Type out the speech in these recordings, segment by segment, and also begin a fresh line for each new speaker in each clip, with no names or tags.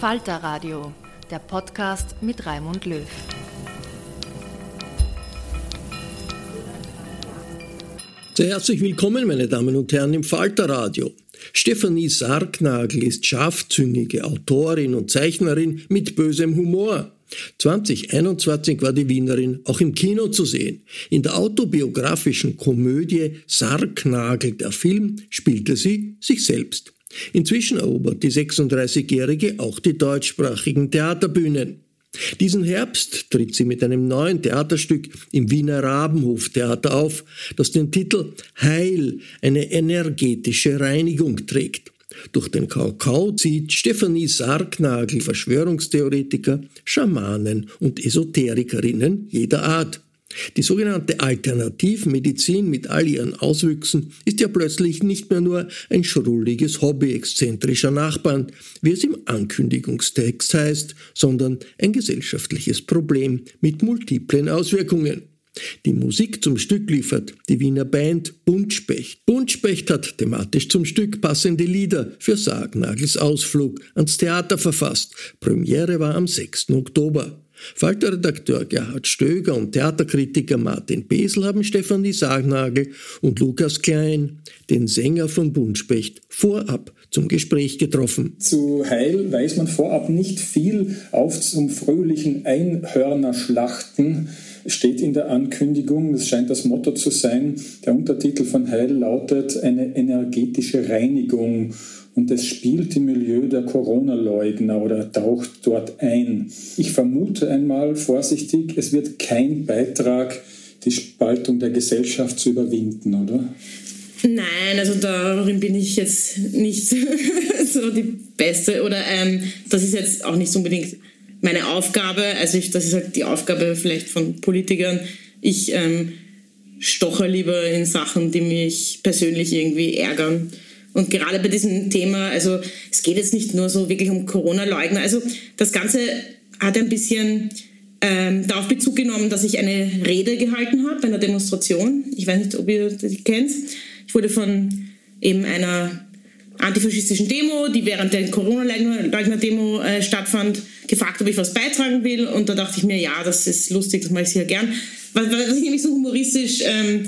Falter Radio, der Podcast mit Raimund Löw.
Sehr herzlich willkommen, meine Damen und Herren, im Falter Radio. Stefanie Sargnagel ist scharfzüngige Autorin und Zeichnerin mit bösem Humor. 2021 war die Wienerin auch im Kino zu sehen. In der autobiografischen Komödie Sargnagel, der Film, spielte sie sich selbst. Inzwischen erobert die 36-Jährige auch die deutschsprachigen Theaterbühnen. Diesen Herbst tritt sie mit einem neuen Theaterstück im Wiener Rabenhoftheater auf, das den Titel Heil, eine energetische Reinigung trägt. Durch den Kakao zieht Stefanie Sargnagel Verschwörungstheoretiker, Schamanen und Esoterikerinnen jeder Art. Die sogenannte Alternativmedizin mit all ihren Auswüchsen ist ja plötzlich nicht mehr nur ein schrulliges Hobby exzentrischer Nachbarn, wie es im Ankündigungstext heißt, sondern ein gesellschaftliches Problem mit multiplen Auswirkungen. Die Musik zum Stück liefert die Wiener Band Buntspecht. Buntspecht hat thematisch zum Stück passende Lieder für Sargnagels Ausflug ans Theater verfasst. Premiere war am 6. Oktober. Falterredakteur Gerhard Stöger und Theaterkritiker Martin Besel haben Stefanie Sargnagel und Lukas Klein, den Sänger von Buntspecht, vorab zum Gespräch getroffen.
Zu Heil weiß man vorab nicht viel. Auf zum fröhlichen Einhörnerschlachten steht in der Ankündigung, das scheint das Motto zu sein. Der Untertitel von Heil lautet eine energetische Reinigung und es spielt im Milieu der Corona-Leugner oder taucht dort ein. Ich vermute einmal vorsichtig, es wird kein Beitrag, die Spaltung der Gesellschaft zu überwinden, oder?
Nein, also darin bin ich jetzt nicht so die Beste oder ähm, das ist jetzt auch nicht unbedingt meine Aufgabe. Also ich, das ist halt die Aufgabe vielleicht von Politikern. Ich ähm, stoche lieber in Sachen, die mich persönlich irgendwie ärgern. Und gerade bei diesem Thema, also es geht jetzt nicht nur so wirklich um Corona-Leugner. Also das Ganze hat ein bisschen ähm, darauf Bezug genommen, dass ich eine Rede gehalten habe bei einer Demonstration. Ich weiß nicht, ob ihr die kennt. Ich wurde von eben einer antifaschistischen Demo, die während der Corona-Leugner-Demo äh, stattfand, gefragt, ob ich was beitragen will. Und da dachte ich mir, ja, das ist lustig, das mache ich sehr gern. Was, was ich nämlich so humoristisch ähm,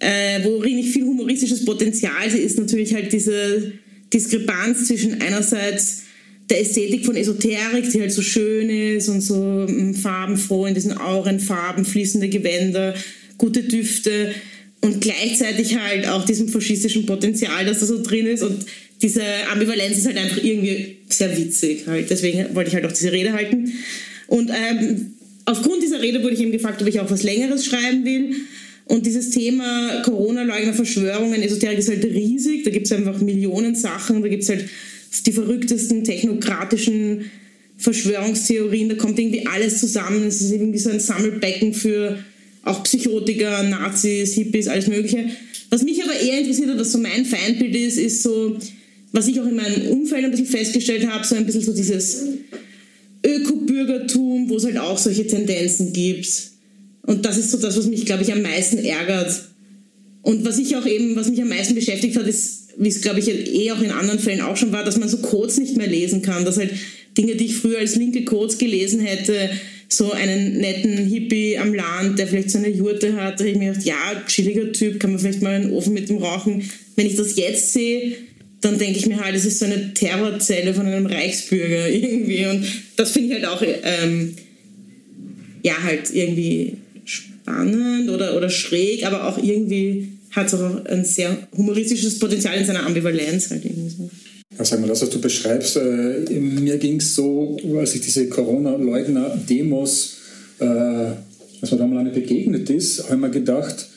äh, worin ich viel humoristisches Potenzial ist natürlich halt diese Diskrepanz zwischen einerseits der Ästhetik von Esoterik, die halt so schön ist und so mm, farbenfroh in diesen Aurenfarben, fließende Gewänder, gute Düfte und gleichzeitig halt auch diesem faschistischen Potenzial, das da so drin ist und diese Ambivalenz ist halt einfach irgendwie sehr witzig halt. Deswegen wollte ich halt auch diese Rede halten. Und ähm, aufgrund dieser Rede wurde ich eben gefragt, ob ich auch was Längeres schreiben will. Und dieses Thema Corona-Leugner, Verschwörungen, Esoterik ist halt riesig. Da gibt es einfach Millionen Sachen. Da gibt es halt die verrücktesten technokratischen Verschwörungstheorien. Da kommt irgendwie alles zusammen. Es ist irgendwie so ein Sammelbecken für auch Psychotiker, Nazis, Hippies, alles Mögliche. Was mich aber eher interessiert und was so mein Feindbild ist, ist so, was ich auch in meinem Umfeld ein bisschen festgestellt habe, so ein bisschen so dieses Ökobürgertum, wo es halt auch solche Tendenzen gibt. Und das ist so das, was mich, glaube ich, am meisten ärgert. Und was ich auch eben, was mich am meisten beschäftigt hat, ist, wie es, glaube ich, eh auch in anderen Fällen auch schon war, dass man so Codes nicht mehr lesen kann. Dass halt Dinge, die ich früher als linke Codes gelesen hätte, so einen netten Hippie am Land, der vielleicht so eine Jurte hat, da hätte ich mir gedacht, ja, chilliger Typ, kann man vielleicht mal einen Ofen mit dem rauchen. Wenn ich das jetzt sehe, dann denke ich mir halt, das ist so eine Terrorzelle von einem Reichsbürger irgendwie. Und das finde ich halt auch, ähm, ja, halt irgendwie spannend oder, oder schräg, aber auch irgendwie hat es auch ein sehr humoristisches Potenzial in seiner Ambivalenz halt irgendwie so.
Ja, sag mal, das, was du beschreibst, äh, mir ging es so, als ich diese Corona-Leugner-Demos, äh, als mir da mal eine begegnet ist, habe ich mir gedacht,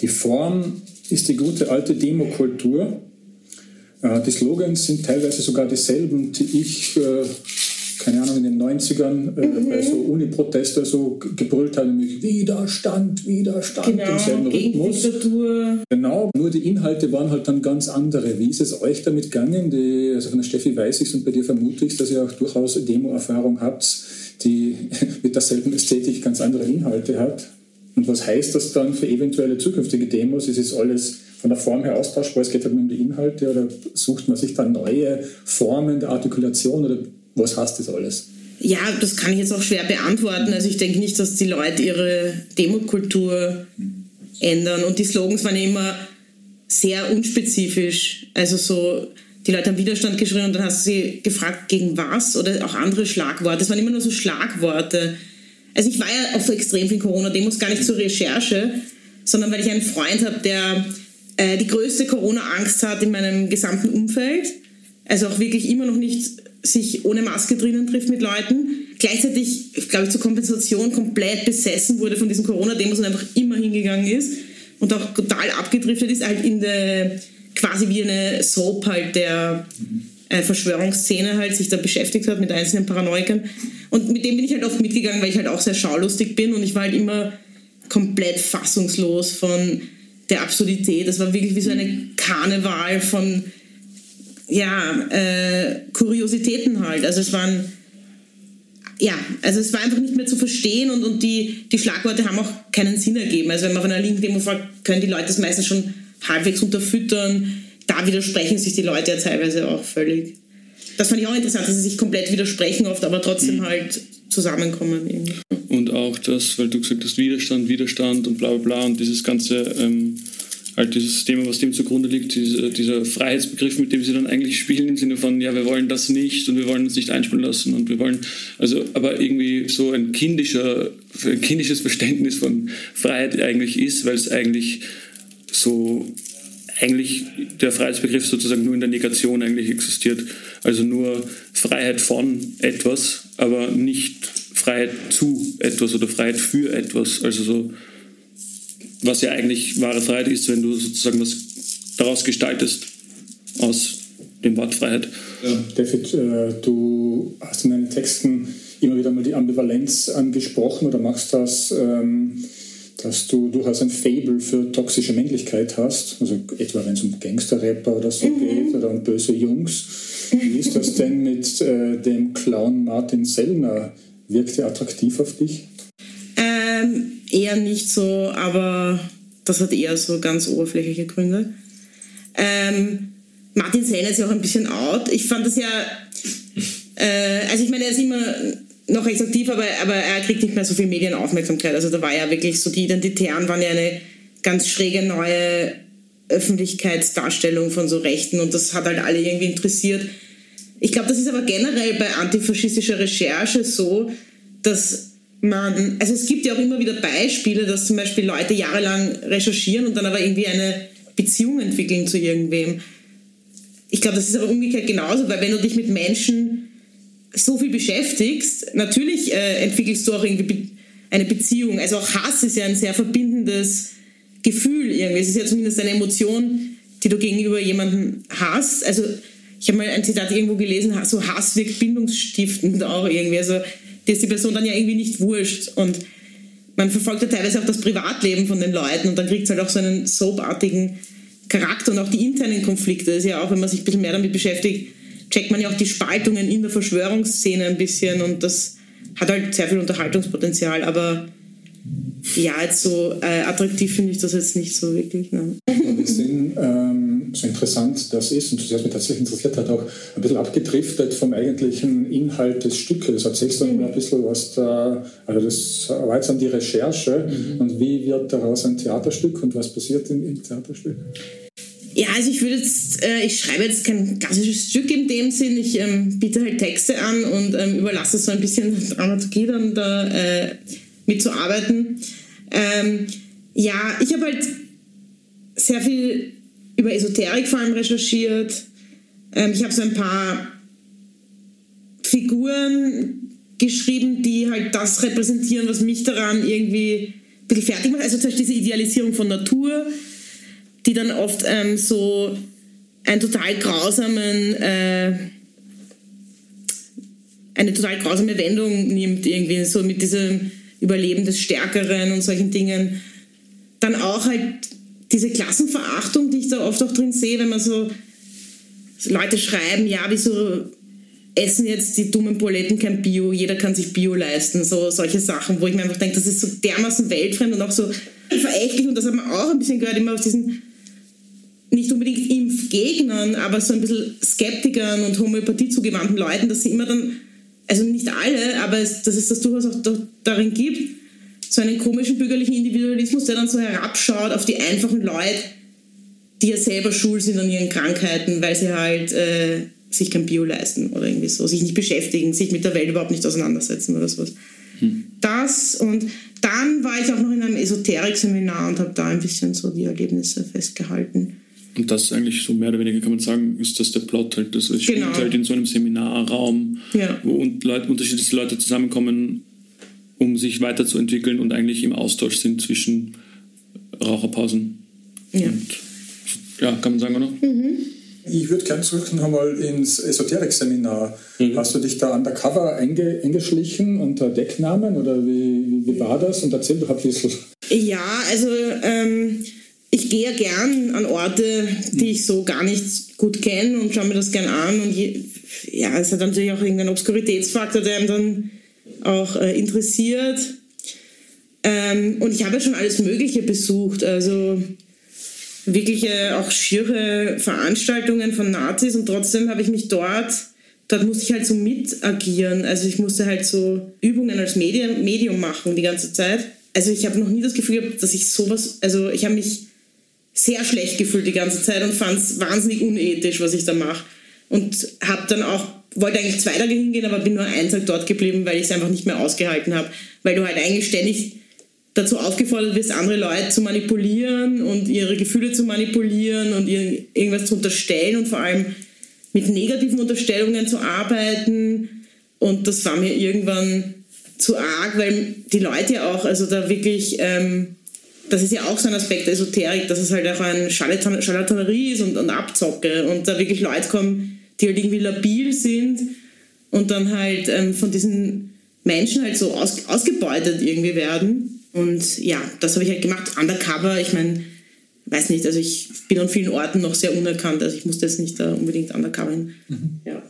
die Form ist die gute alte Demokultur. Äh, die Slogans sind teilweise sogar dieselben, die ich äh, keine Ahnung, in den 90ern äh, mhm. bei so Uni-Proteste so gebrüllt hat, nämlich Widerstand, Widerstand
genau, im selben Rhythmus. Diktatur.
Genau, nur die Inhalte waren halt dann ganz andere. Wie ist es euch damit gegangen? Die, also von der Steffi weiß ich und bei dir vermute ich, dass ihr auch durchaus Demo-Erfahrung habt, die mit derselben Ästhetik ganz andere Inhalte hat. Und was heißt das dann für eventuelle zukünftige Demos? Ist es alles von der Form her austauschbar? Es geht halt nur um die Inhalte oder sucht man sich dann neue Formen der Artikulation oder was heißt das alles?
Ja, das kann ich jetzt auch schwer beantworten. Also ich denke nicht, dass die Leute ihre Demokultur ändern. Und die Slogans waren immer sehr unspezifisch. Also so, die Leute haben Widerstand geschrien und dann hast du sie gefragt, gegen was? Oder auch andere Schlagworte. Es waren immer nur so Schlagworte. Also ich war ja auf extrem viel Corona-Demos gar nicht zur Recherche, sondern weil ich einen Freund habe, der äh, die größte Corona-Angst hat in meinem gesamten Umfeld. Also auch wirklich immer noch nicht sich ohne Maske drinnen trifft mit Leuten. Gleichzeitig, glaube ich, zur Kompensation komplett besessen wurde von diesen Corona-Demos und einfach immer hingegangen ist und auch total abgedriftet ist, halt in der quasi wie eine Soap halt der äh, Verschwörungsszene halt sich da beschäftigt hat mit einzelnen Paranoikern. Und mit dem bin ich halt oft mitgegangen, weil ich halt auch sehr schaulustig bin und ich war halt immer komplett fassungslos von der Absurdität. Das war wirklich wie so eine Karneval von ja, äh, Kuriositäten halt. Also es waren, ja, also es war einfach nicht mehr zu verstehen und, und die, die Schlagworte haben auch keinen Sinn ergeben. Also wenn man von einer linken Demo fragt, können die Leute das meistens schon halbwegs unterfüttern. Da widersprechen sich die Leute ja teilweise auch völlig. Das fand ich auch interessant, dass sie sich komplett widersprechen oft, aber trotzdem mhm. halt zusammenkommen. Irgendwie.
Und auch das, weil du gesagt hast, Widerstand, Widerstand und bla bla bla und dieses ganze... Ähm halt dieses Thema, was dem zugrunde liegt, dieser, dieser, Freiheitsbegriff, mit dem sie dann eigentlich spielen, im Sinne von, ja, wir wollen das nicht und wir wollen uns nicht einspielen lassen und wir wollen, also, aber irgendwie so ein kindischer, ein kindisches Verständnis von Freiheit eigentlich ist, weil es eigentlich so, eigentlich der Freiheitsbegriff sozusagen nur in der Negation eigentlich existiert. Also nur Freiheit von etwas, aber nicht Freiheit zu etwas oder Freiheit für etwas. Also so, was ja eigentlich wahre Freiheit ist, wenn du sozusagen was daraus gestaltest aus dem Wort Freiheit.
Ja. David, äh, du hast in deinen Texten immer wieder mal die Ambivalenz angesprochen oder machst das, ähm, dass du durchaus ein Fable für toxische Männlichkeit hast, also etwa wenn es um Gangsterrapper oder so mhm. geht oder um böse Jungs. Wie ist das denn mit äh, dem Clown Martin Sellner? Wirkt er attraktiv auf dich?
Eher nicht so, aber das hat eher so ganz oberflächliche Gründe. Ähm, Martin Sellner ist ja auch ein bisschen out. Ich fand das ja, äh, also ich meine, er ist immer noch recht aktiv, aber, aber er kriegt nicht mehr so viel Medienaufmerksamkeit. Also da war ja wirklich so, die Identitären waren ja eine ganz schräge neue Öffentlichkeitsdarstellung von so Rechten und das hat halt alle irgendwie interessiert. Ich glaube, das ist aber generell bei antifaschistischer Recherche so, dass man, also es gibt ja auch immer wieder Beispiele, dass zum Beispiel Leute jahrelang recherchieren und dann aber irgendwie eine Beziehung entwickeln zu irgendwem. Ich glaube, das ist aber umgekehrt genauso, weil wenn du dich mit Menschen so viel beschäftigst, natürlich äh, entwickelst du auch irgendwie eine Beziehung. Also auch Hass ist ja ein sehr verbindendes Gefühl irgendwie. Es ist ja zumindest eine Emotion, die du gegenüber jemandem hast. Also ich habe mal ein Zitat irgendwo gelesen, so Hass wirkt bindungsstiftend auch irgendwie. Also die ist die Person dann ja irgendwie nicht wurscht. Und man verfolgt ja teilweise auch das Privatleben von den Leuten und dann kriegt es halt auch so einen soapartigen Charakter und auch die internen Konflikte. Das ist ja auch, wenn man sich ein bisschen mehr damit beschäftigt, checkt man ja auch die Spaltungen in der Verschwörungsszene ein bisschen und das hat halt sehr viel Unterhaltungspotenzial, aber ja, jetzt so äh, attraktiv finde ich das jetzt nicht so wirklich. Ne?
Wir sind ähm, so interessant das ist und das mich tatsächlich interessiert hat, auch ein bisschen abgedriftet vom eigentlichen Inhalt des Stückes. Erzählst du mhm. mal ein bisschen, was da, also das war jetzt an die Recherche mhm. und wie wird daraus ein Theaterstück und was passiert im, im Theaterstück?
Ja, also ich würde jetzt, äh, ich schreibe jetzt kein klassisches Stück in dem Sinn. Ich ähm, biete halt Texte an und ähm, überlasse so ein bisschen Dramaturgie dann da äh, mitzuarbeiten. Ähm, ja, ich habe halt sehr viel über Esoterik vor allem recherchiert. Ähm, ich habe so ein paar Figuren geschrieben, die halt das repräsentieren, was mich daran irgendwie ein bisschen fertig macht. Also zum Beispiel diese Idealisierung von Natur, die dann oft ähm, so einen total grausamen, äh, eine total grausame Wendung nimmt, irgendwie so mit diesem Überleben des Stärkeren und solchen Dingen. Dann auch halt diese Klassenverachtung, die ich da oft auch drin sehe, wenn man so Leute schreiben, ja, wieso essen jetzt die dummen Poletten kein Bio, jeder kann sich Bio leisten, so solche Sachen, wo ich mir einfach denke, das ist so dermaßen weltfremd und auch so verächtlich. Und das hat man auch ein bisschen gehört, immer auf diesen nicht unbedingt Impfgegnern, aber so ein bisschen Skeptikern und Homöopathie zugewandten Leuten, dass sie immer dann also nicht alle, aber es, dass es das durchaus auch darin gibt, so einen komischen bürgerlichen Individualismus, der dann so herabschaut auf die einfachen Leute, die ja selber schuld sind an ihren Krankheiten, weil sie halt äh, sich kein Bio leisten oder irgendwie so, sich nicht beschäftigen, sich mit der Welt überhaupt nicht auseinandersetzen oder sowas. Hm. Das und dann war ich auch noch in einem Esoterik-Seminar und habe da ein bisschen so die Erlebnisse festgehalten.
Und das eigentlich so mehr oder weniger kann man sagen, ist das der Plot halt. Das spielt genau. halt in so einem Seminarraum, ja. wo Leute, unterschiedliche Leute zusammenkommen, um sich weiterzuentwickeln und eigentlich im Austausch sind zwischen Raucherpausen. Ja. Und, ja, kann man sagen, oder? Mhm.
Ich würde gerne zurück noch einmal ins Esoterik-Seminar. Mhm. Hast du dich da undercover einge eingeschlichen unter Decknamen oder wie, wie, war das? Und erzähl doch ein bisschen.
Ja, also ähm, ich gehe ja gern an Orte, die ich so gar nicht gut kenne und schaue mir das gern an. Und je, ja, es hat natürlich auch irgendeinen Obskuritätsfaktor, der einen dann auch äh, interessiert. Ähm, und ich habe ja schon alles Mögliche besucht. Also wirkliche auch schiere Veranstaltungen von Nazis und trotzdem habe ich mich dort, dort musste ich halt so mit agieren. Also ich musste halt so Übungen als Medium, Medium machen die ganze Zeit. Also ich habe noch nie das Gefühl gehabt, dass ich sowas, also ich habe mich sehr schlecht gefühlt die ganze Zeit und fand es wahnsinnig unethisch, was ich da mache. Und habe dann auch, wollte eigentlich zwei Tage hingehen, aber bin nur einen Tag dort geblieben, weil ich es einfach nicht mehr ausgehalten habe. Weil du halt eigentlich ständig dazu aufgefordert wirst, andere Leute zu manipulieren und ihre Gefühle zu manipulieren und ihr irgendwas zu unterstellen und vor allem mit negativen Unterstellungen zu arbeiten. Und das war mir irgendwann zu arg, weil die Leute ja auch, also da wirklich ähm, das ist ja auch so ein Aspekt der Esoterik, dass es halt auch ein Charlatan Charlatanerie ist und, und Abzocke und da wirklich Leute kommen, die halt irgendwie labil sind und dann halt ähm, von diesen Menschen halt so aus, ausgebeutet irgendwie werden. Und ja, das habe ich halt gemacht. Undercover, ich meine, weiß nicht, also ich bin an vielen Orten noch sehr unerkannt, also ich musste jetzt nicht da unbedingt undercover hin. Mhm. Ja.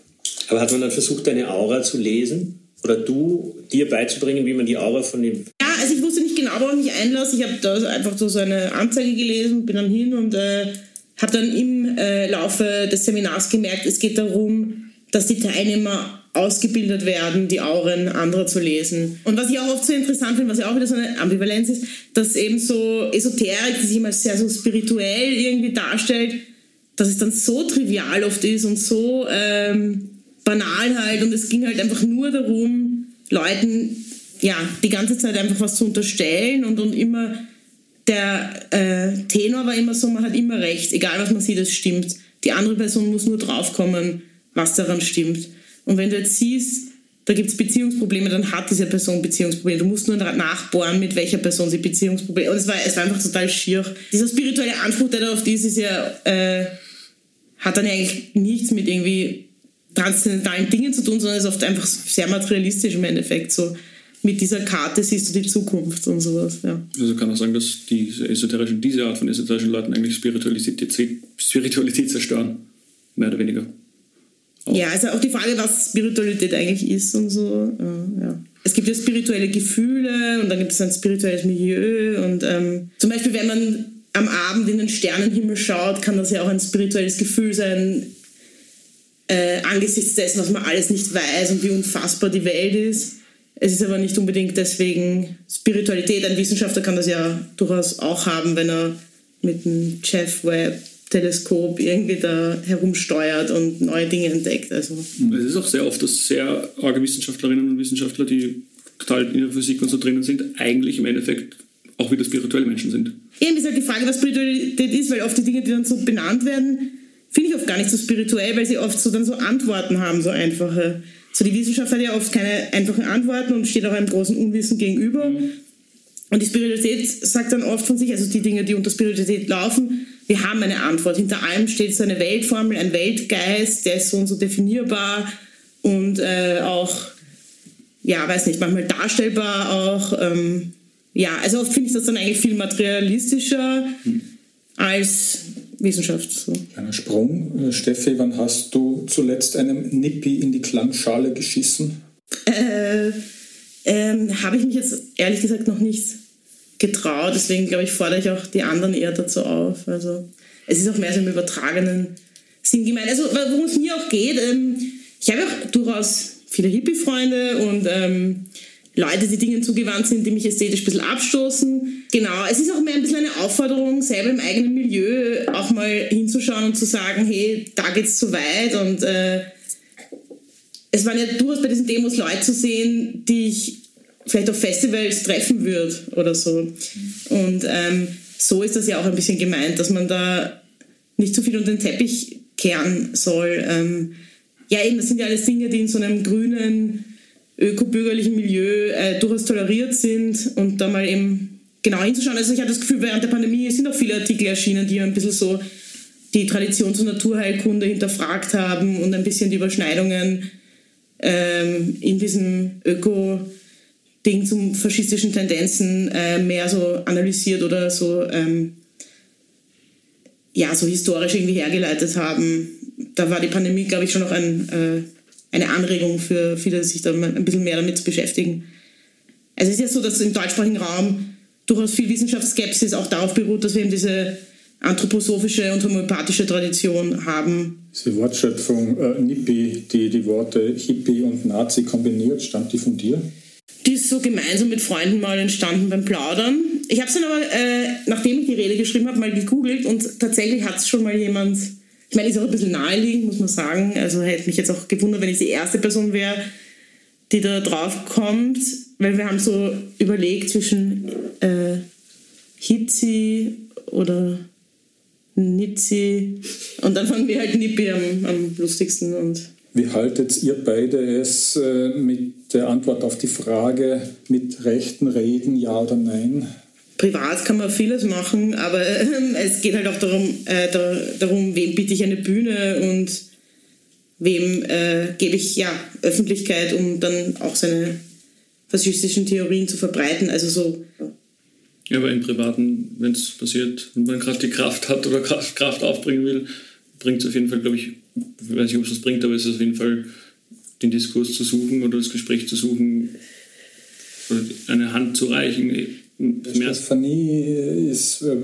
Aber hat man dann versucht, deine Aura zu lesen? Oder du dir beizubringen, wie man die Aura von dem
also ich wusste nicht genau, worauf ich mich einlasse. Ich habe da einfach so eine Anzeige gelesen, bin dann hin und äh, habe dann im äh, Laufe des Seminars gemerkt, es geht darum, dass die Teilnehmer ausgebildet werden, die Auren anderer zu lesen. Und was ich auch oft so interessant finde, was ja auch wieder so eine Ambivalenz ist, dass eben so Esoterik, die sich immer sehr so spirituell irgendwie darstellt, dass es dann so trivial oft ist und so ähm, banal halt und es ging halt einfach nur darum, Leuten ja, die ganze Zeit einfach was zu unterstellen und, und immer der äh, Tenor war immer so, man hat immer recht, egal was man sieht, es stimmt. Die andere Person muss nur draufkommen, was daran stimmt. Und wenn du jetzt siehst, da gibt es Beziehungsprobleme, dann hat diese Person Beziehungsprobleme. Du musst nur nachbohren, mit welcher Person sie Beziehungsprobleme. Und es war, es war einfach total schier. Dieser spirituelle Anspruch, der da oft ist, ist ja, äh, hat dann eigentlich nichts mit irgendwie transzendentalen Dingen zu tun, sondern ist oft einfach sehr materialistisch im Endeffekt. So mit dieser Karte siehst du die Zukunft und sowas. Ja.
Also kann man sagen, dass diese esoterischen, diese Art von esoterischen Leuten eigentlich Spiritualität, Spiritualität zerstören, mehr oder weniger.
Ja, also auch die Frage, was Spiritualität eigentlich ist und so. Ja. Es gibt ja spirituelle Gefühle und dann gibt es ein spirituelles Milieu und ähm, zum Beispiel, wenn man am Abend in den Sternenhimmel schaut, kann das ja auch ein spirituelles Gefühl sein, äh, angesichts dessen, was man alles nicht weiß und wie unfassbar die Welt ist. Es ist aber nicht unbedingt deswegen Spiritualität. Ein Wissenschaftler kann das ja durchaus auch haben, wenn er mit dem Jeff Webb Teleskop irgendwie da herumsteuert und neue Dinge entdeckt. Also.
Es ist auch sehr oft, dass sehr arge Wissenschaftlerinnen und Wissenschaftler, die total in der Physik und so drinnen sind, eigentlich im Endeffekt auch wieder spirituelle Menschen sind.
Eben ist halt die Frage, was Spiritualität ist, weil oft die Dinge, die dann so benannt werden, finde ich oft gar nicht so spirituell, weil sie oft so dann so Antworten haben, so einfache. So die Wissenschaft hat ja oft keine einfachen Antworten und steht auch einem großen Unwissen gegenüber. Mhm. Und die Spiritualität sagt dann oft von sich, also die Dinge, die unter Spiritualität laufen, wir haben eine Antwort. Hinter allem steht so eine Weltformel, ein Weltgeist, der ist so und so definierbar und äh, auch, ja, weiß nicht, manchmal darstellbar auch. Ähm, ja, also oft finde ich das dann eigentlich viel materialistischer hm. als Wissenschaft. So.
Ein Sprung. Äh, Steffi, wann hast du zuletzt einem Nippi in die Klangschale geschissen?
Äh, ähm, Habe ich mich jetzt ehrlich gesagt noch nicht getraut. Deswegen, glaube ich, fordere ich auch die anderen eher dazu auf. Also es ist auch mehr so im übertragenen Sinn gemeint. Also worum es mir auch geht, ähm, ich habe auch durchaus viele Hippie-Freunde und ähm, Leute, die Dingen zugewandt sind, die mich ästhetisch ein bisschen abstoßen. Genau, es ist auch mehr ein bisschen eine Aufforderung, selber im eigenen Milieu auch mal hinzuschauen und zu sagen, hey, da geht's zu weit und äh, es waren ja durchaus bei diesen Demos Leute zu sehen, die ich vielleicht auf Festivals treffen würde oder so. Und ähm, so ist das ja auch ein bisschen gemeint, dass man da nicht zu viel unter den Teppich kehren soll. Ähm, ja, eben, das sind ja alles Dinge, die in so einem grünen, ökobürgerlichen Milieu äh, durchaus toleriert sind und da mal eben genau hinzuschauen. Also ich habe das Gefühl, während der Pandemie sind auch viele Artikel erschienen, die ein bisschen so die Traditions- und Naturheilkunde hinterfragt haben und ein bisschen die Überschneidungen ähm, in diesem Öko- Ding zu faschistischen Tendenzen äh, mehr so analysiert oder so, ähm, ja, so historisch irgendwie hergeleitet haben. Da war die Pandemie, glaube ich, schon noch ein, äh, eine Anregung für viele, sich da ein bisschen mehr damit zu beschäftigen. Also es ist ja so, dass im deutschsprachigen Raum durchaus viel Wissenschaftsskepsis auch darauf beruht, dass wir eben diese anthroposophische und homöopathische Tradition haben.
Diese Wortschöpfung äh, Nippi, die die Worte Hippie und Nazi kombiniert, stammt die von dir?
Die ist so gemeinsam mit Freunden mal entstanden beim Plaudern. Ich habe es dann aber, äh, nachdem ich die Rede geschrieben habe, mal gegoogelt und tatsächlich hat es schon mal jemand, ich meine, ist auch ein bisschen naheliegend, muss man sagen. Also hätte mich jetzt auch gewundert, wenn ich die erste Person wäre, die da drauf kommt, weil wir haben so überlegt zwischen äh, Hitzi oder Nitzi und dann fanden wir halt Nippi am, am lustigsten und
wie haltet ihr beide es äh, mit der Antwort auf die Frage mit rechten Reden, ja oder nein?
Privat kann man vieles machen, aber äh, es geht halt auch darum, äh, darum, wem biete ich eine Bühne und wem äh, gebe ich ja Öffentlichkeit, um dann auch seine faschistischen Theorien zu verbreiten. Also so.
Ja, aber im Privaten, wenn es passiert und man gerade die Kraft hat oder Kraft, Kraft aufbringen will, bringt es auf jeden Fall, glaube ich, ich weiß nicht, ob es das bringt, aber es ist auf jeden Fall, den Diskurs zu suchen oder das Gespräch zu suchen oder eine Hand zu reichen.
Stefanie ist äh,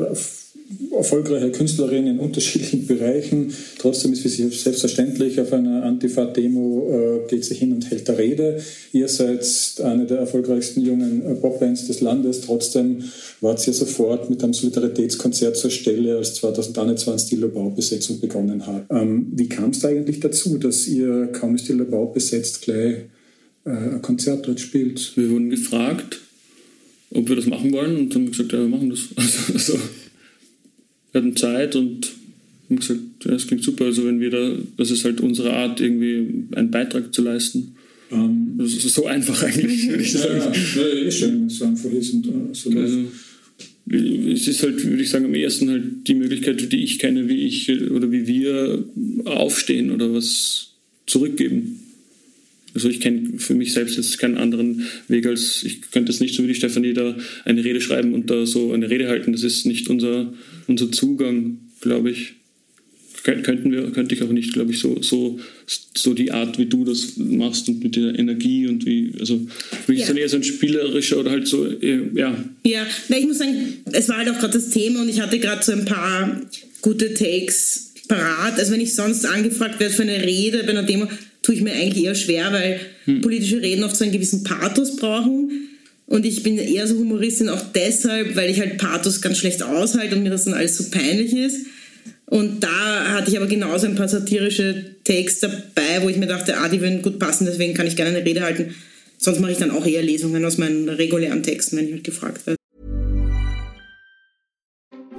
erfolgreiche Künstlerin in unterschiedlichen Bereichen. Trotzdem ist für sie selbstverständlich, auf einer Antifa-Demo äh, geht sie hin und hält eine Rede. Ihr seid eine der erfolgreichsten jungen äh, Popbands des Landes. Trotzdem wart ihr sofort mit einem Solidaritätskonzert zur Stelle, als 2021 die Lobau-Besetzung begonnen hat. Ähm, wie kam es da eigentlich dazu, dass ihr, kaum ist die Lobau besetzt, gleich äh, ein Konzert dort spielt.
Wir wurden gefragt, ob wir das machen wollen und dann haben wir gesagt, ja, wir machen das. Also, also wir hatten Zeit und haben gesagt, ja, das klingt super. Also wenn wir da, das ist halt unsere Art, irgendwie einen Beitrag zu leisten. Um, das ist so einfach eigentlich, würde ich sagen. Ja, ja,
ist schön, wenn es so einfach ist und so
also, es ist halt, würde ich sagen, am ersten halt die Möglichkeit, die ich kenne, wie ich oder wie wir aufstehen oder was zurückgeben. Also ich kenne für mich selbst jetzt keinen anderen Weg als, ich könnte jetzt nicht so wie die Stefanie da eine Rede schreiben und da so eine Rede halten. Das ist nicht unser, unser Zugang, glaube ich. Könnten wir, könnte ich auch nicht, glaube ich, so, so, so die Art, wie du das machst und mit der Energie und wie, also wirklich ja. dann eher so ein spielerischer oder halt so, ja.
Ja, na, ich muss sagen, es war halt auch gerade das Thema und ich hatte gerade so ein paar gute Takes parat. Also wenn ich sonst angefragt werde für eine Rede bei einer Demo, tue ich mir eigentlich eher schwer, weil hm. politische Reden oft so einen gewissen Pathos brauchen. Und ich bin eher so Humoristin auch deshalb, weil ich halt Pathos ganz schlecht aushalte und mir das dann alles so peinlich ist. Und da hatte ich aber genauso ein paar satirische Takes dabei, wo ich mir dachte, ah, die würden gut passen, deswegen kann ich gerne eine Rede halten. Sonst mache ich dann auch eher Lesungen aus meinen regulären Texten, wenn ich halt gefragt werde.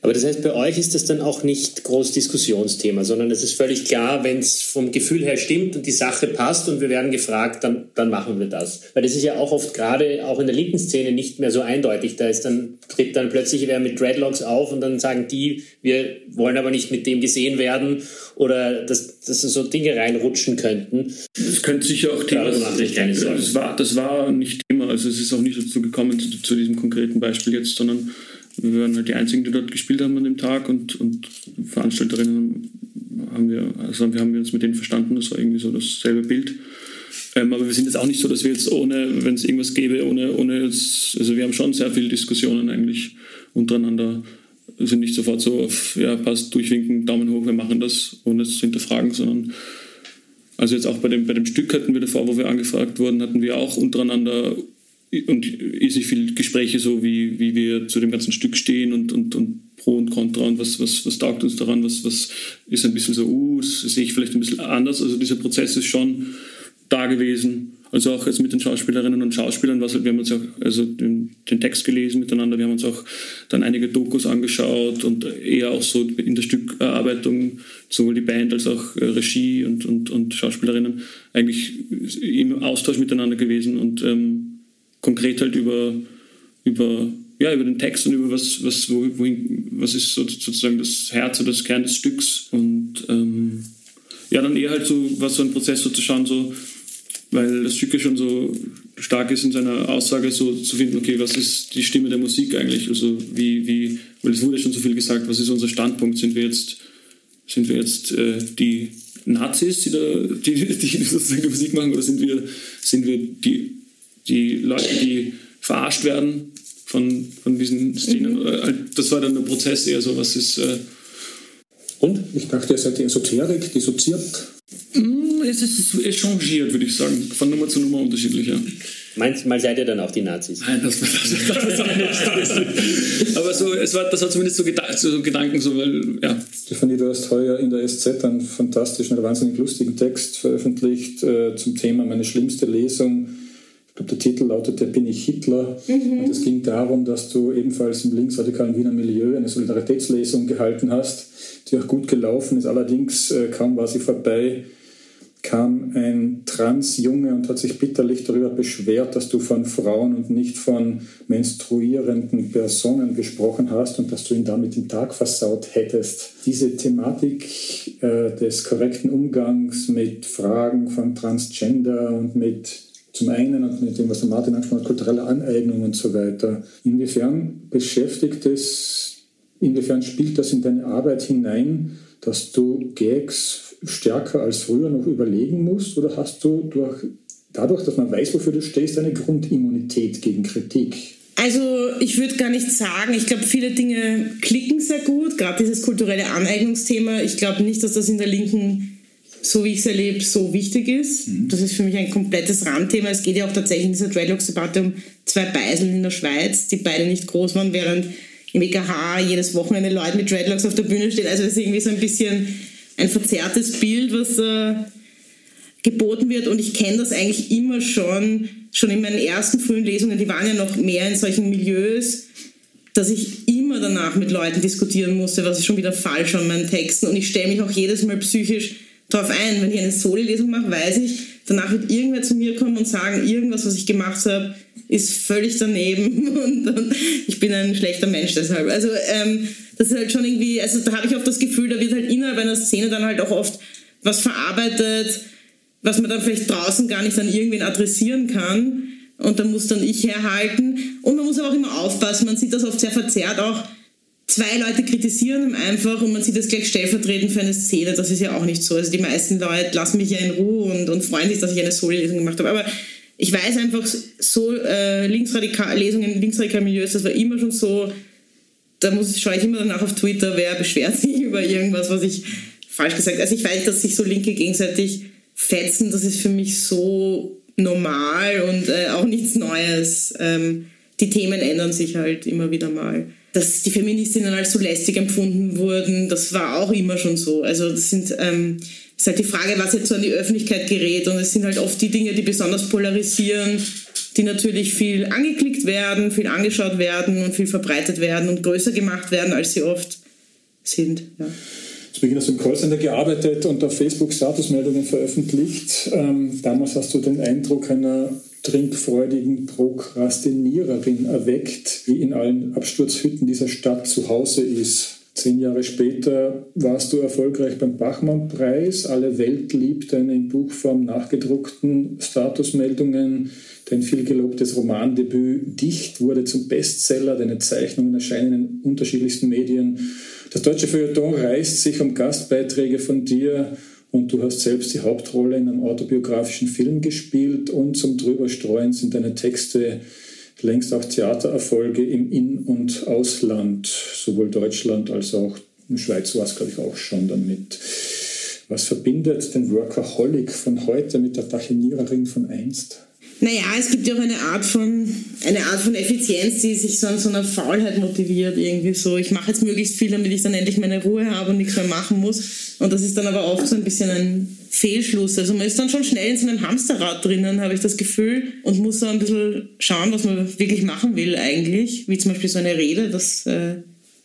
Aber das heißt, bei euch ist das dann auch nicht groß Diskussionsthema, sondern es ist völlig klar, wenn es vom Gefühl her stimmt und die Sache passt und wir werden gefragt, dann, dann machen wir das. Weil das ist ja auch oft gerade auch in der linken Szene nicht mehr so eindeutig. Da ist dann, tritt dann plötzlich wer mit Dreadlocks auf und dann sagen die, wir wollen aber nicht mit dem gesehen werden oder dass, dass so Dinge reinrutschen könnten.
Das könnte sicher auch Thema sein. Das war, das war nicht Thema, also es ist auch nicht dazu gekommen zu, zu diesem konkreten Beispiel jetzt, sondern wir waren halt die Einzigen, die dort gespielt haben an dem Tag und, und Veranstalterinnen haben wir, also wir haben uns mit denen verstanden, das war irgendwie so dasselbe Bild. Ähm, aber wir sind jetzt auch nicht so, dass wir jetzt ohne, wenn es irgendwas gäbe, ohne, ohne jetzt, also wir haben schon sehr viele Diskussionen eigentlich untereinander, sind nicht sofort so auf, ja, passt, durchwinken, Daumen hoch, wir machen das, ohne es zu hinterfragen, sondern also jetzt auch bei dem, bei dem Stück hatten wir davor, wo wir angefragt wurden, hatten wir auch untereinander und irrsinnig viele Gespräche, so wie, wie wir zu dem ganzen Stück stehen und, und, und Pro und Contra und was, was, was taugt uns daran, was, was ist ein bisschen so, uh, das sehe ich vielleicht ein bisschen anders. Also dieser Prozess ist schon da gewesen. Also auch jetzt mit den Schauspielerinnen und Schauspielern, was, wir haben uns auch also den, den, Text gelesen miteinander, wir haben uns auch dann einige Dokus angeschaut und eher auch so in der Stückerarbeitung, sowohl die Band als auch äh, Regie und, und, und Schauspielerinnen, eigentlich im Austausch miteinander gewesen und ähm, konkret halt über, über, ja, über den Text und über was, was, wohin, was ist sozusagen das Herz oder das Kern des Stücks. Und ähm, ja, dann eher halt so, was so ein Prozess so zu schauen, so, weil das Stück ja schon so stark ist in seiner Aussage, so zu finden, okay, was ist die Stimme der Musik eigentlich? Also wie, wie, weil es wurde schon so viel gesagt, was ist unser Standpunkt? Sind wir jetzt, sind wir jetzt äh, die Nazis, die, da, die, die sozusagen die Musik machen, oder sind wir, sind wir die die Leute, die verarscht werden von, von diesen Szenen. Mhm. Äh, das war dann der Prozess eher so, was ist. Äh
und? Ich dachte, ihr seid die Esoterik, dissoziiert.
Mm, es ist echangiert, würde ich sagen. Von Nummer zu Nummer unterschiedlicher.
Manchmal seid ihr dann auch die Nazis.
Nein, das, das, das, das auch nicht. Aber so, es war, das war zumindest so, Geda so Gedanken, so, weil, ja.
Stefanie, du hast heuer in der SZ einen fantastischen, einen wahnsinnig lustigen Text veröffentlicht äh, zum Thema Meine schlimmste Lesung glaube, der Titel lautete Bin ich Hitler? Mhm. Und es ging darum, dass du ebenfalls im linksradikalen Wiener Milieu eine Solidaritätslesung gehalten hast, die auch gut gelaufen ist. Allerdings äh, kaum war sie vorbei, kam ein Transjunge und hat sich bitterlich darüber beschwert, dass du von Frauen und nicht von menstruierenden Personen gesprochen hast und dass du ihn damit den Tag versaut hättest. Diese Thematik äh, des korrekten Umgangs mit Fragen von Transgender und mit zum einen und mit dem, was der Martin angesprochen hat, kulturelle Aneignung und so weiter. Inwiefern beschäftigt es, inwiefern spielt das in deine Arbeit hinein, dass du Gags stärker als früher noch überlegen musst? Oder hast du durch, dadurch, dass man weiß, wofür du stehst, eine Grundimmunität gegen Kritik?
Also ich würde gar nicht sagen, ich glaube, viele Dinge klicken sehr gut, gerade dieses kulturelle Aneignungsthema. Ich glaube nicht, dass das in der Linken, so wie ich es erlebe, so wichtig ist. Mhm. Das ist für mich ein komplettes Randthema. Es geht ja auch tatsächlich in dieser Dreadlocks-Debatte um zwei Beiseln in der Schweiz, die beide nicht groß waren, während im EKH jedes Wochenende Leute mit Dreadlocks auf der Bühne stehen. Also das ist irgendwie so ein bisschen ein verzerrtes Bild, was äh, geboten wird. Und ich kenne das eigentlich immer schon, schon in meinen ersten frühen Lesungen, die waren ja noch mehr in solchen Milieus, dass ich immer danach mit Leuten diskutieren musste, was ist schon wieder falsch an meinen Texten. Und ich stelle mich auch jedes Mal psychisch darauf ein, wenn ich eine Soli-Lesung mache, weiß ich, danach wird irgendwer zu mir kommen und sagen, irgendwas, was ich gemacht habe, ist völlig daneben und, und ich bin ein schlechter Mensch deshalb. Also ähm, das ist halt schon irgendwie, also da habe ich auch das Gefühl, da wird halt innerhalb einer Szene dann halt auch oft was verarbeitet, was man dann vielleicht draußen gar nicht an irgendwen adressieren kann. Und da muss dann ich herhalten. Und man muss aber auch immer aufpassen, man sieht das oft sehr verzerrt auch. Zwei Leute kritisieren einfach und man sieht das gleich stellvertretend für eine Szene. Das ist ja auch nicht so. Also die meisten Leute lassen mich ja in Ruhe und, und freuen sich, dass ich eine Solo-Lesung gemacht habe. Aber ich weiß einfach, so äh, linksradikal, Lesungen in linksradikalen Milieus, das war immer schon so. Da muss, schaue ich immer danach auf Twitter, wer beschwert sich über irgendwas, was ich falsch gesagt habe. Also ich weiß, dass sich so Linke gegenseitig fetzen, das ist für mich so normal und äh, auch nichts Neues. Ähm, die Themen ändern sich halt immer wieder mal. Dass die Feministinnen als so lästig empfunden wurden, das war auch immer schon so. Also das sind ähm, ist halt die Frage, was jetzt so an die Öffentlichkeit gerät. Und es sind halt oft die Dinge, die besonders polarisieren, die natürlich viel angeklickt werden, viel angeschaut werden und viel verbreitet werden und größer gemacht werden, als sie oft sind. Ja.
Zu Beginn hast du im Callcenter gearbeitet und auf Facebook Statusmeldungen veröffentlicht. Ähm, damals hast du den Eindruck einer trinkfreudigen Prokrastiniererin erweckt, die in allen Absturzhütten dieser Stadt zu Hause ist. Zehn Jahre später warst du erfolgreich beim Bachmann-Preis. Alle Welt liebt deine in Buchform nachgedruckten Statusmeldungen. Dein vielgelobtes Romandebüt Dicht wurde zum Bestseller. Deine Zeichnungen erscheinen in unterschiedlichsten Medien. Das deutsche Feuilleton reißt sich um Gastbeiträge von dir und du hast selbst die Hauptrolle in einem autobiografischen Film gespielt und zum Drüberstreuen sind deine Texte längst auch Theatererfolge im In- und Ausland, sowohl Deutschland als auch in der Schweiz war es, glaube ich, auch schon damit. Was verbindet den Workaholic von heute mit der Tachiniererin von einst?
Naja, es gibt ja auch eine Art von, eine Art von Effizienz, die sich so an so einer Faulheit motiviert, irgendwie so. Ich mache jetzt möglichst viel, damit ich dann endlich meine Ruhe habe und nichts mehr machen muss. Und das ist dann aber oft so ein bisschen ein Fehlschluss. Also man ist dann schon schnell in so einem Hamsterrad drinnen, habe ich das Gefühl, und muss so ein bisschen schauen, was man wirklich machen will eigentlich. Wie zum Beispiel so eine Rede, das äh,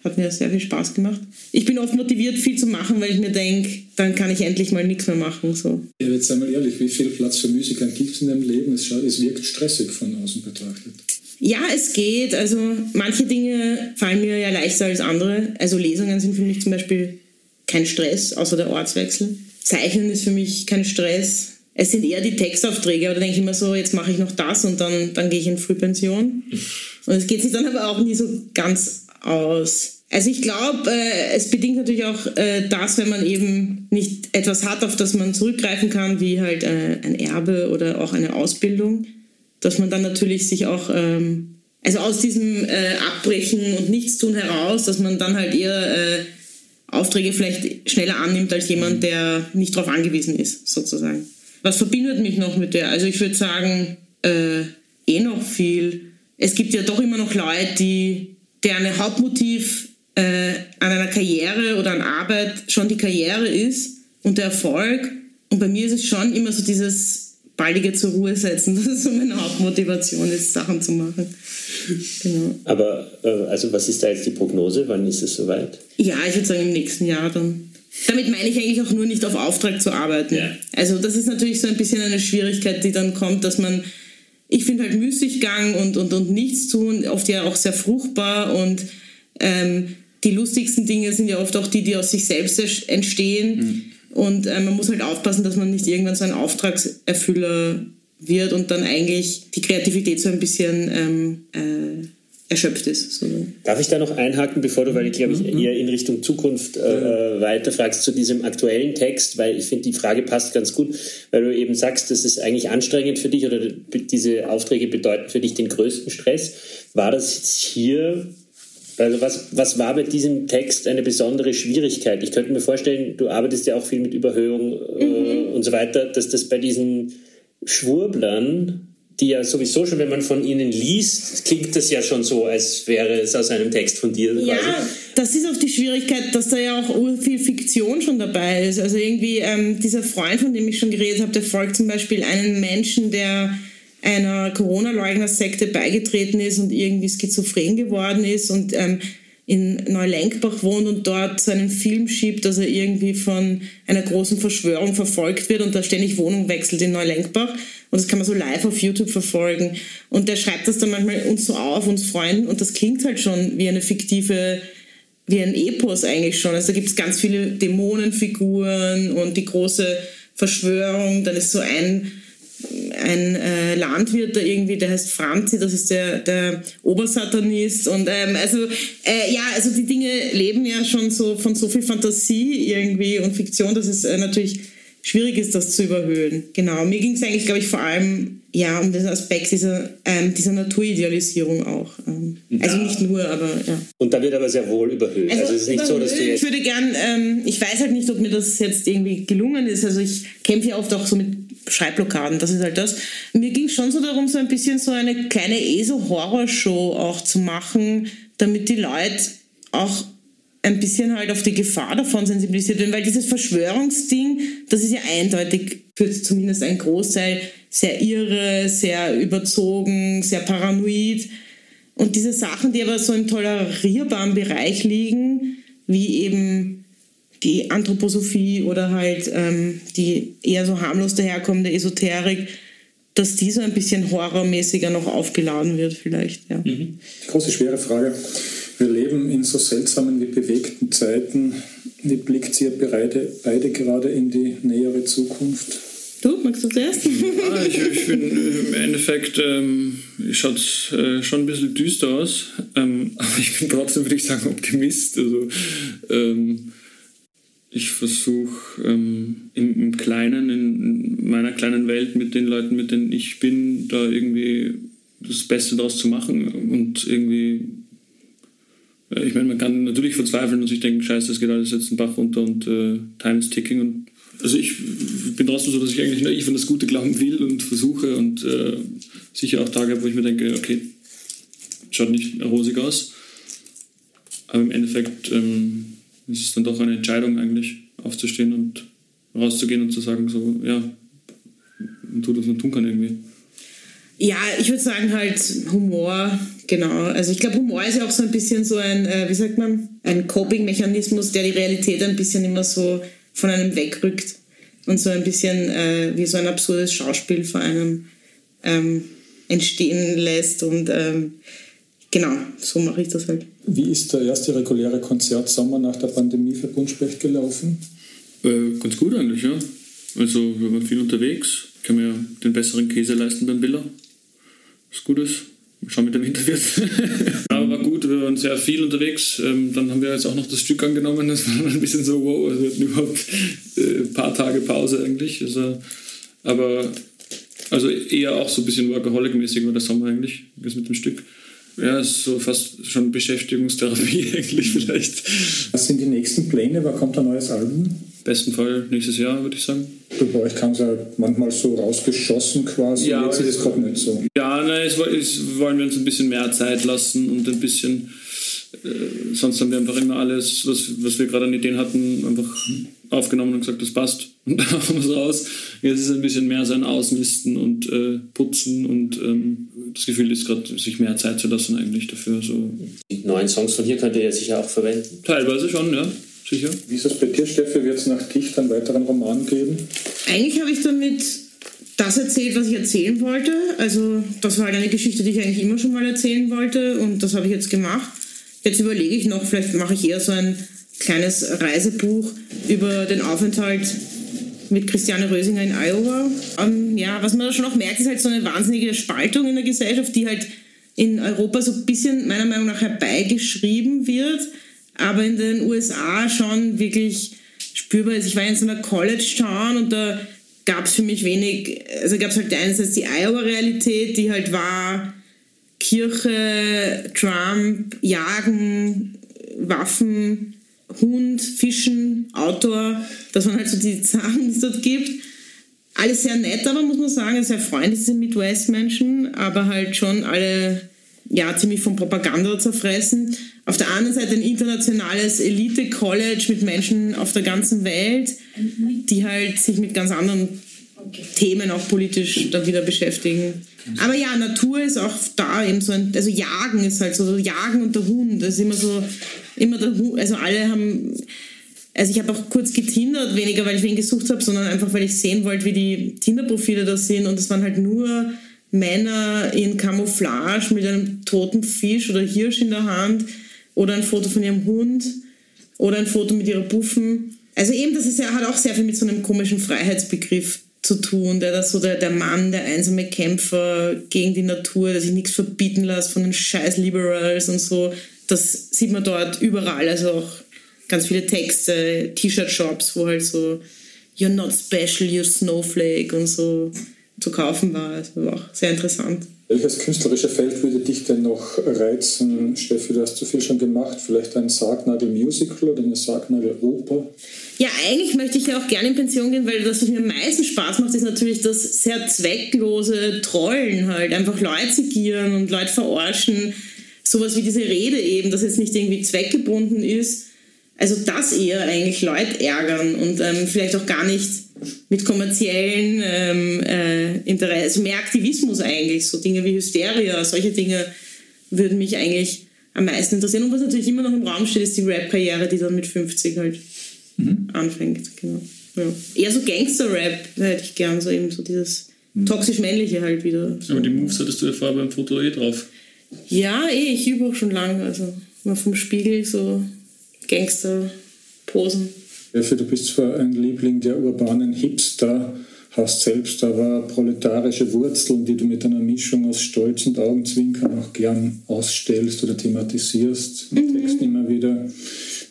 hat mir sehr viel Spaß gemacht. Ich bin oft motiviert, viel zu machen, weil ich mir denke, dann kann ich endlich mal nichts mehr machen. So.
Ja, jetzt einmal ehrlich, wie viel Platz für Musiker gibt es in deinem Leben? Es, es wirkt stressig von außen betrachtet.
Ja, es geht. Also manche Dinge fallen mir ja leichter als andere. Also Lesungen sind für mich zum Beispiel kein Stress, außer der Ortswechsel. Zeichnen ist für mich kein Stress. Es sind eher die Textaufträge, aber da denke ich immer so, jetzt mache ich noch das und dann, dann gehe ich in Frühpension. Und es geht sich dann aber auch nie so ganz aus. Also ich glaube, äh, es bedingt natürlich auch äh, das, wenn man eben nicht etwas hat, auf das man zurückgreifen kann, wie halt äh, ein Erbe oder auch eine Ausbildung, dass man dann natürlich sich auch, ähm, also aus diesem äh, Abbrechen und Nichtstun heraus, dass man dann halt eher äh, Aufträge vielleicht schneller annimmt als jemand, der nicht darauf angewiesen ist, sozusagen. Was verbindet mich noch mit der? Also ich würde sagen, äh, eh noch viel. Es gibt ja doch immer noch Leute, die deren Hauptmotiv äh, an einer Karriere oder an Arbeit schon die Karriere ist und der Erfolg. Und bei mir ist es schon immer so dieses baldige zur Ruhe setzen. Das ist so meine Hauptmotivation, jetzt Sachen zu machen.
Genau. Aber äh, also was ist da jetzt die Prognose? Wann ist es soweit?
Ja, ich würde sagen im nächsten Jahr dann. Damit meine ich eigentlich auch nur nicht auf Auftrag zu arbeiten. Ja. Also das ist natürlich so ein bisschen eine Schwierigkeit, die dann kommt, dass man, ich finde halt Müßiggang und, und, und Nichtstun oft ja auch sehr fruchtbar und ähm, die lustigsten Dinge sind ja oft auch die, die aus sich selbst entstehen. Mhm. Und äh, man muss halt aufpassen, dass man nicht irgendwann so ein Auftragserfüller wird und dann eigentlich die Kreativität so ein bisschen ähm, äh, erschöpft ist. So.
Darf ich da noch einhaken, bevor du, weil ich glaube ich
Mhm.
eher in Richtung Zukunft äh, weiterfragst zu diesem aktuellen Text, weil ich finde, die Frage passt ganz gut, weil du eben sagst, das ist eigentlich anstrengend für dich oder diese Aufträge bedeuten für dich den größten Stress. War das jetzt hier also was, was war bei diesem Text eine besondere Schwierigkeit? Ich könnte mir vorstellen, du arbeitest ja auch viel mit Überhöhung äh,
Mhm.
und so weiter, dass das bei diesen Schwurblern, die ja sowieso schon, wenn man von ihnen liest, klingt das ja schon so, als wäre es aus einem Text von dir.
Ja,
quasi.
das ist auch die Schwierigkeit, dass da ja auch viel Fiktion schon dabei ist. Also irgendwie ähm, dieser Freund, von dem ich schon geredet habe, der folgt zum Beispiel einen Menschen, der einer Corona-Leugner-Sekte beigetreten ist und irgendwie schizophren geworden ist und ähm, in Neulenkbach wohnt und dort seinen Film schiebt, dass er irgendwie von einer großen Verschwörung verfolgt wird und da ständig Wohnung wechselt in Neulenkbach. Und das kann man so live auf YouTube verfolgen. Und der schreibt das dann manchmal uns so auf, uns Freunden. Und das klingt halt schon wie eine fiktive, wie ein Epos eigentlich schon. Also da gibt es ganz viele Dämonenfiguren und die große Verschwörung. Dann ist so ein ein äh, Landwirt, der irgendwie, der heißt Franzi, das ist der, der Obersatanist. Und ähm, also, äh, ja, also die Dinge leben ja schon so von so viel Fantasie irgendwie und Fiktion, dass es äh, natürlich schwierig ist, das zu überhöhen. Genau. Mir ging es eigentlich, glaube ich, vor allem ja um den Aspekt dieser, ähm, dieser Naturidealisierung auch. Ähm, also nicht nur, aber ja.
Und da wird aber sehr wohl überhöht. Also, es ist nicht so, dass du
ich
jetzt
würde gern, ähm, ich weiß halt nicht, ob mir das jetzt irgendwie gelungen ist. Also ich kämpfe ja oft auch so mit Schreibblockaden, das ist halt das. Mir ging schon so darum, so ein bisschen so eine kleine ESO-Horrorshow auch zu machen, damit die Leute auch ein bisschen halt auf die Gefahr davon sensibilisiert werden, weil dieses Verschwörungsding, das ist ja eindeutig für zumindest einen Großteil sehr irre, sehr überzogen, sehr paranoid. Und diese Sachen, die aber so im tolerierbaren Bereich liegen, wie eben die Anthroposophie oder halt ähm, die eher so harmlos daherkommende Esoterik, dass die so ein bisschen horrormäßiger noch aufgeladen wird vielleicht. Ja.
Die große schwere Frage. Wir leben in so seltsamen wie bewegten Zeiten. Wie blickt ihr beide, beide gerade in die nähere Zukunft?
Du, magst du zuerst?
Ja, ich, ich bin im Endeffekt, ähm, schaut äh, schon ein bisschen düster aus, ähm, aber ich bin trotzdem, würde ich sagen, Optimist. Also, ähm, ich versuche ähm, im, im Kleinen, in meiner kleinen Welt mit den Leuten, mit denen ich bin, da irgendwie das Beste daraus zu machen und irgendwie ich meine, man kann natürlich verzweifeln und sich denken, scheiße, das geht alles jetzt den Bach runter und äh, time is ticking. Und, also ich bin trotzdem so, dass ich eigentlich naiv an das Gute glauben will und versuche und äh, sicher auch Tage, wo ich mir denke, okay, schaut nicht rosig aus. Aber im Endeffekt ähm, ist es dann doch eine Entscheidung eigentlich, aufzustehen und rauszugehen und zu sagen, so, ja, man tut, was man tun kann irgendwie.
Ja, ich würde sagen halt Humor, genau. Also ich glaube, Humor ist ja auch so ein bisschen so ein, äh, wie sagt man, ein Coping-Mechanismus, der die Realität ein bisschen immer so von einem wegrückt und so ein bisschen äh, wie so ein absurdes Schauspiel vor einem ähm, entstehen lässt und ähm, genau, so mache ich das halt.
Wie ist der erste reguläre Konzertsommer nach der Pandemie für Buntspecht gelaufen?
Äh, ganz gut eigentlich, ja. Also wir waren viel unterwegs, kann mir ja den besseren Käse leisten beim Biller. Was gut ist. Mal schauen, wie der Winter wird. Aber war gut, wir waren sehr viel unterwegs. Ähm, dann haben wir jetzt auch noch das Stück angenommen. Das war ein bisschen so, wow, also wir hatten überhaupt äh, ein paar Tage Pause eigentlich. Also, aber also eher auch so ein bisschen Workaholic-mäßig war der Sommer eigentlich, das mit dem Stück. Ja, ist so fast schon Beschäftigungstherapie eigentlich vielleicht.
Was sind die nächsten Pläne? Wann kommt ein neues Album?
Besten Fall nächstes Jahr, würde ich sagen.
Bei euch kam es ja manchmal so rausgeschossen quasi.
Ja,
Jetzt ist es gerade nicht so.
Ja, nein, es, es wollen wir uns ein bisschen mehr Zeit lassen und ein bisschen, äh, sonst haben wir einfach immer alles, was, was wir gerade an Ideen hatten, einfach aufgenommen und gesagt, das passt. Und dann haben wir es raus. Jetzt ist es ein bisschen mehr sein Ausmisten und äh, Putzen und ähm, das Gefühl ist gerade, sich mehr Zeit zu lassen eigentlich dafür. So.
Die neuen Songs von hier könnt ihr ja sicher auch verwenden.
Teilweise schon, ja, sicher.
Wie ist das bei dir, Steffi? Wird es nach Dicht einen weiteren Roman geben?
Eigentlich habe ich damit das erzählt, was ich erzählen wollte. Also das war halt eine Geschichte, die ich eigentlich immer schon mal erzählen wollte und das habe ich jetzt gemacht. Jetzt überlege ich noch, vielleicht mache ich eher so ein kleines Reisebuch über den Aufenthalt mit Christiane Rösinger in Iowa. Ähm, ja, was man da schon auch merkt, ist halt so eine wahnsinnige Spaltung in der Gesellschaft, die halt in Europa so ein bisschen meiner Meinung nach herbeigeschrieben wird, aber in den USA schon wirklich spürbar ist. Ich war in so einer College-Town und da gab es für mich wenig, also gab es halt einerseits die Iowa-Realität, die halt war Kirche, Trump, Jagen, Waffen, Hund, Fischen, Outdoor. Das waren halt so die Sachen, die es dort gibt. Alles sehr nett, aber muss man sagen, sehr freundlich, diese Midwest-Menschen, aber halt schon alle ja, ziemlich von Propaganda zerfressen. Auf der anderen Seite ein internationales Elite-College mit Menschen auf der ganzen Welt, die halt sich mit ganz anderen Themen auch politisch da wieder beschäftigen. Aber ja, Natur ist auch da eben so ein, also Jagen ist halt so, so Jagen und der Hund, das ist immer so, immer der Hund, also alle haben, also ich habe auch kurz getindert, weniger weil ich wen gesucht habe, sondern einfach weil ich sehen wollte, wie die Tinder-Profile da sind und es waren halt nur Männer in Camouflage mit einem toten Fisch oder Hirsch in der Hand oder ein Foto von ihrem Hund oder ein Foto mit ihrer Buffen. Also eben, das ist ja, hat auch sehr viel mit so einem komischen Freiheitsbegriff zu tun, der das so der, der Mann, der einsame Kämpfer gegen die Natur, der sich nichts verbieten lässt von den scheiß Liberals und so. Das sieht man dort überall, also auch ganz viele Texte, T-Shirt-Shops, wo halt so You're not special, you're snowflake und so zu kaufen war. Das war auch sehr interessant.
Welches künstlerische Feld würde dich denn noch reizen? Steffi, du hast zu viel schon gemacht. Vielleicht ein Sargnagel-Musical oder eine Sargnagel-Oper?
Ja, eigentlich möchte ich ja auch gerne in Pension gehen, weil das, was mir am meisten Spaß macht, ist natürlich das sehr zwecklose Trollen halt. Einfach Leute zigieren und Leute verarschen. Sowas wie diese Rede eben, das jetzt nicht irgendwie zweckgebunden ist. Also das eher eigentlich Leute ärgern und ähm, vielleicht auch gar nicht mit kommerziellen ähm, äh, Interessen, also mehr Aktivismus eigentlich, so Dinge wie Hysteria, solche Dinge würden mich eigentlich am meisten interessieren. Und was natürlich immer noch im Raum steht, ist die Rap-Karriere, die dann mit 50 halt mhm. anfängt. Genau. Ja. Eher so Gangster-Rap hätte ich gern, so eben so dieses mhm. toxisch-männliche halt wieder. So.
Aber die Moves hattest du ja vorher beim Foto eh drauf.
Ja, eh, ich übe auch schon lange. Also mal vom Spiegel so Gangster-Posen.
Steffi, du bist zwar ein Liebling der urbanen Hipster, hast selbst aber proletarische Wurzeln, die du mit einer Mischung aus Stolz und Augenzwinkern auch gern ausstellst oder thematisierst in mhm. Texten immer wieder.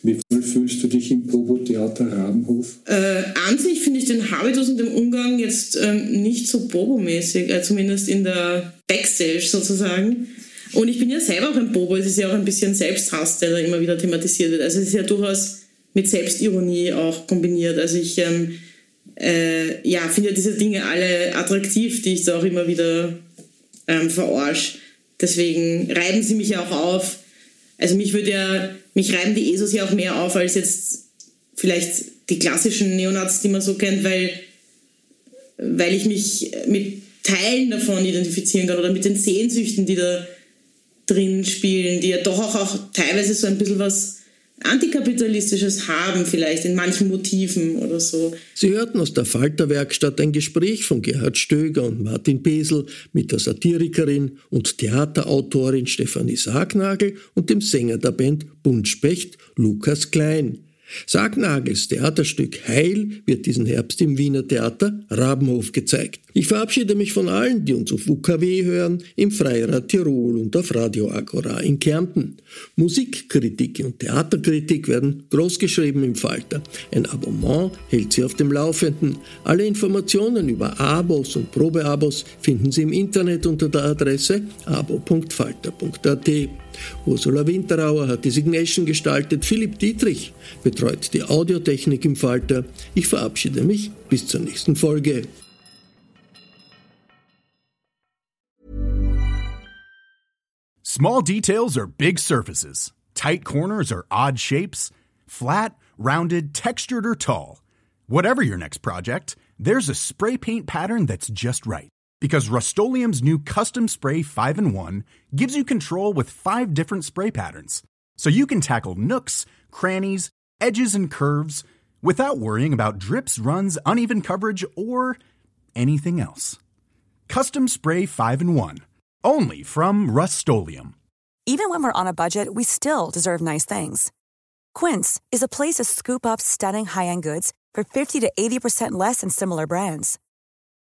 Wie wohl fühlst du dich im Bobo-Theater Rabenhof?
Äh, an sich finde ich den Habitus und den Umgang jetzt ähm, nicht so Bobo-mäßig, äh, zumindest in der Backstage sozusagen. Und ich bin ja selber auch ein Bobo, es ist ja auch ein bisschen Selbsthass, der da immer wieder thematisiert wird. Also es ist ja durchaus mit Selbstironie auch kombiniert. Also ich ähm, äh, ja, finde diese Dinge alle attraktiv, die ich da auch immer wieder ähm, verarsche. Deswegen reiben sie mich ja auch auf. Also mich würde ja, mich reiben die ESOs ja auch mehr auf als jetzt vielleicht die klassischen Neonazis, die man so kennt, weil, weil ich mich mit Teilen davon identifizieren kann oder mit den Sehnsüchten, die da drin spielen, die ja doch auch, auch teilweise so ein bisschen was Antikapitalistisches haben, vielleicht in manchen Motiven oder so.
Sie hörten aus der Falterwerkstatt ein Gespräch von Gerhard Stöger und Martin Pesel mit der Satirikerin und Theaterautorin Stefanie Sargnagel und dem Sänger der Band Buntspecht Lukas Klein. Sargnagels Theaterstück Heil wird diesen Herbst im Wiener Theater Rabenhof gezeigt. Ich verabschiede mich von allen, die uns auf UKW hören, im Freirad Tirol und auf Radio Agora in Kärnten. Musikkritik und Theaterkritik werden großgeschrieben im Falter. Ein Abonnement hält Sie auf dem Laufenden. Alle Informationen über Abos und Probeabos finden Sie im Internet unter der Adresse abo.falter.at. Ursula Winterauer hat die Signation gestaltet, Philipp Dietrich betreut die Audiotechnik im Falter. Ich verabschiede mich bis zur nächsten Folge.
Small details are big surfaces. Tight corners are odd shapes. Flat, rounded, textured or tall. Whatever your next project, there's a spray paint pattern that's just right. Because Rust new Custom Spray 5 in 1 gives you control with five different spray patterns. So you can tackle nooks, crannies, edges, and curves without worrying about drips, runs, uneven coverage, or anything else. Custom Spray 5 in 1 only from Rust-Oleum
even when we're on a budget we still deserve nice things quince is a place to scoop up stunning high-end goods for 50 to 80% less than similar brands